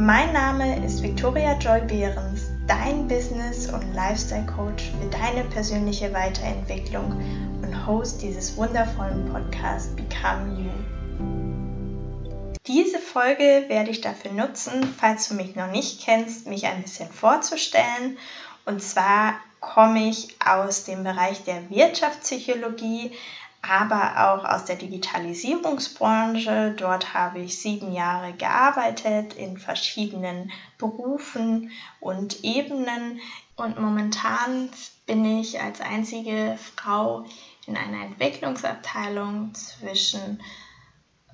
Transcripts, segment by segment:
Mein Name ist Victoria Joy Behrens, dein Business- und Lifestyle-Coach für deine persönliche Weiterentwicklung und Host dieses wundervollen Podcasts Become You. Diese Folge werde ich dafür nutzen, falls du mich noch nicht kennst, mich ein bisschen vorzustellen. Und zwar komme ich aus dem Bereich der Wirtschaftspsychologie, aber auch aus der Digitalisierungsbranche. Dort habe ich sieben Jahre gearbeitet in verschiedenen Berufen und Ebenen. Und momentan bin ich als einzige Frau in einer Entwicklungsabteilung zwischen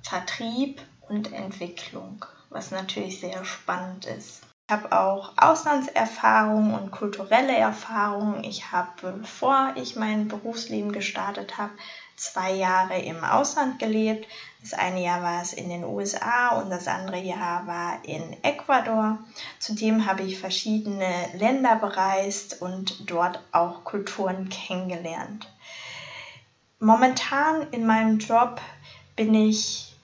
Vertrieb und Entwicklung, was natürlich sehr spannend ist. Ich habe auch Auslandserfahrung und kulturelle Erfahrung. Ich habe, bevor ich mein Berufsleben gestartet habe, zwei Jahre im Ausland gelebt. Das eine Jahr war es in den USA und das andere Jahr war in Ecuador. Zudem habe ich verschiedene Länder bereist und dort auch Kulturen kennengelernt. Momentan in meinem Job bin ich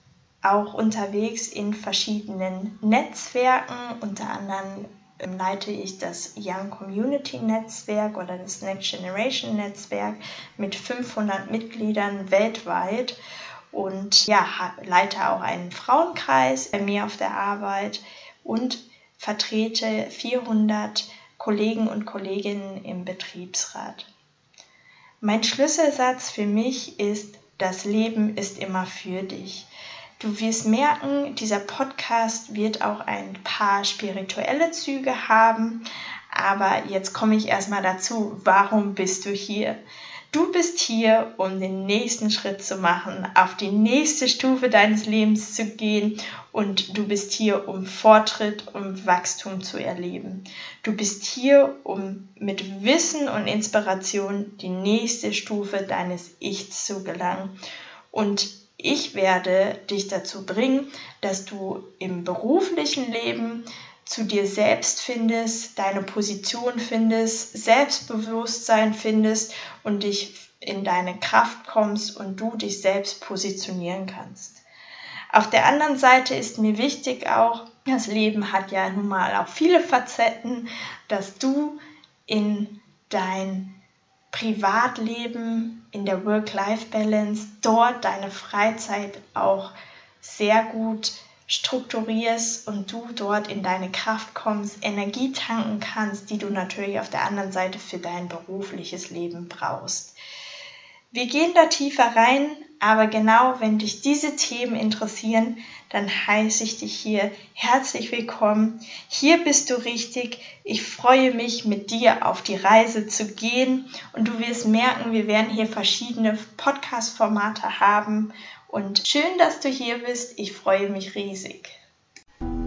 auch unterwegs in verschiedenen Netzwerken, unter anderem leite ich das Young Community Netzwerk oder das Next Generation Netzwerk mit 500 Mitgliedern weltweit und ja, leite auch einen Frauenkreis bei mir auf der Arbeit und vertrete 400 Kollegen und Kolleginnen im Betriebsrat. Mein Schlüsselsatz für mich ist, das Leben ist immer für dich. Du wirst merken, dieser Podcast wird auch ein paar spirituelle Züge haben. Aber jetzt komme ich erstmal dazu, warum bist du hier? Du bist hier, um den nächsten Schritt zu machen, auf die nächste Stufe deines Lebens zu gehen und du bist hier, um Fortschritt und Wachstum zu erleben. Du bist hier, um mit Wissen und Inspiration die nächste Stufe deines Ichs zu gelangen. Und ich werde dich dazu bringen, dass du im beruflichen Leben zu dir selbst findest, deine Position findest, Selbstbewusstsein findest und dich in deine Kraft kommst und du dich selbst positionieren kannst. Auf der anderen Seite ist mir wichtig auch, das Leben hat ja nun mal auch viele Facetten, dass du in dein Privatleben, in der Work-Life-Balance, dort deine Freizeit auch sehr gut strukturierst und du dort in deine Kraft kommst, Energie tanken kannst, die du natürlich auf der anderen Seite für dein berufliches Leben brauchst. Wir gehen da tiefer rein, aber genau wenn dich diese Themen interessieren, dann heiße ich dich hier herzlich willkommen. Hier bist du richtig. Ich freue mich, mit dir auf die Reise zu gehen und du wirst merken, wir werden hier verschiedene Podcast-Formate haben und schön, dass du hier bist. Ich freue mich riesig.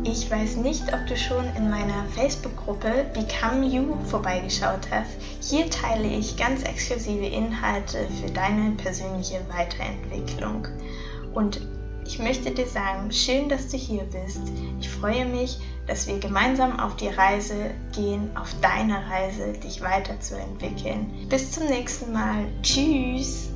Ich weiß nicht, ob du schon in meiner Facebook-Gruppe Become You vorbeigeschaut hast. Hier teile ich ganz exklusive Inhalte für deine persönliche Weiterentwicklung. Und ich möchte dir sagen, schön, dass du hier bist. Ich freue mich, dass wir gemeinsam auf die Reise gehen, auf deine Reise, dich weiterzuentwickeln. Bis zum nächsten Mal. Tschüss.